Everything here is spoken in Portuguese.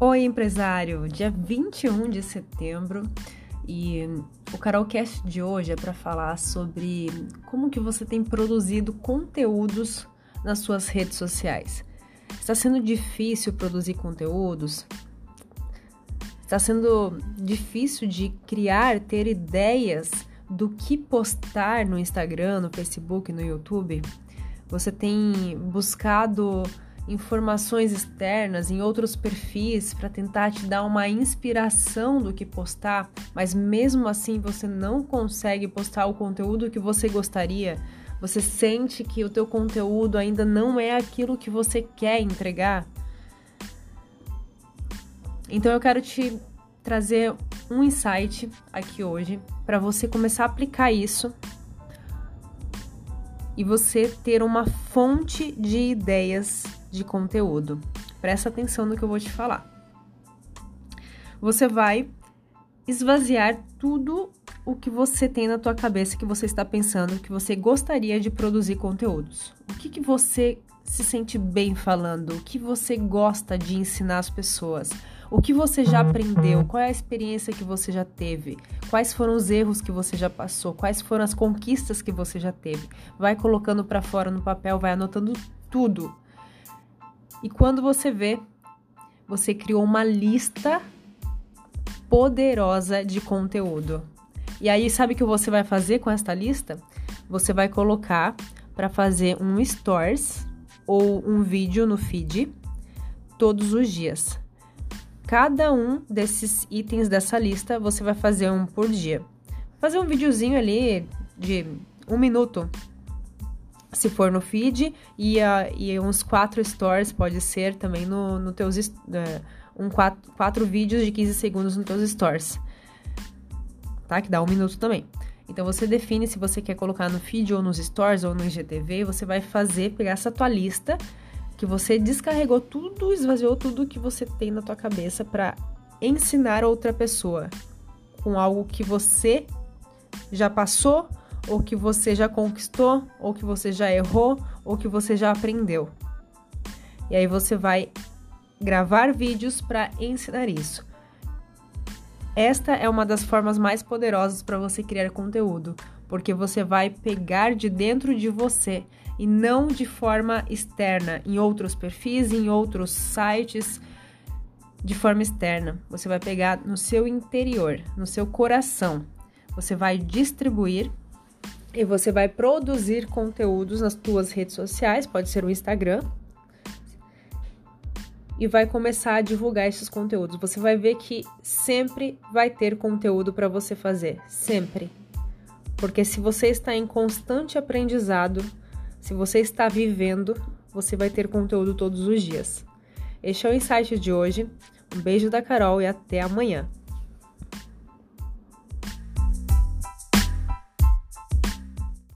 Oi, empresário! Dia 21 de setembro e o Carolcast de hoje é para falar sobre como que você tem produzido conteúdos nas suas redes sociais. Está sendo difícil produzir conteúdos? Está sendo difícil de criar, ter ideias do que postar no Instagram, no Facebook, no YouTube? Você tem buscado informações externas em outros perfis para tentar te dar uma inspiração do que postar, mas mesmo assim você não consegue postar o conteúdo que você gostaria, você sente que o teu conteúdo ainda não é aquilo que você quer entregar. Então eu quero te trazer um insight aqui hoje para você começar a aplicar isso e você ter uma fonte de ideias de conteúdo. Presta atenção no que eu vou te falar. Você vai esvaziar tudo o que você tem na tua cabeça que você está pensando que você gostaria de produzir conteúdos. O que, que você se sente bem falando? O que você gosta de ensinar as pessoas? O que você já aprendeu? Qual é a experiência que você já teve? Quais foram os erros que você já passou? Quais foram as conquistas que você já teve? Vai colocando para fora no papel, vai anotando tudo. E quando você vê, você criou uma lista poderosa de conteúdo. E aí, sabe o que você vai fazer com esta lista? Você vai colocar para fazer um stories ou um vídeo no feed todos os dias. Cada um desses itens dessa lista você vai fazer um por dia. Fazer um videozinho ali de um minuto, se for no feed, e, uh, e uns quatro stories pode ser também no, no teus uh, um quatro, quatro vídeos de 15 segundos nos teus stories. Tá? Que dá um minuto também. Então você define se você quer colocar no feed ou nos stories ou no IGTV, você vai fazer, pegar essa tua lista que você descarregou tudo, esvaziou tudo que você tem na tua cabeça para ensinar outra pessoa com algo que você já passou ou que você já conquistou, ou que você já errou, ou que você já aprendeu. E aí você vai gravar vídeos para ensinar isso. Esta é uma das formas mais poderosas para você criar conteúdo, porque você vai pegar de dentro de você e não de forma externa, em outros perfis, em outros sites, de forma externa. Você vai pegar no seu interior, no seu coração. Você vai distribuir e você vai produzir conteúdos nas tuas redes sociais, pode ser o Instagram, e vai começar a divulgar esses conteúdos. Você vai ver que sempre vai ter conteúdo para você fazer, sempre. Porque se você está em constante aprendizado, se você está vivendo, você vai ter conteúdo todos os dias. Este é o insight de hoje. Um beijo da Carol e até amanhã.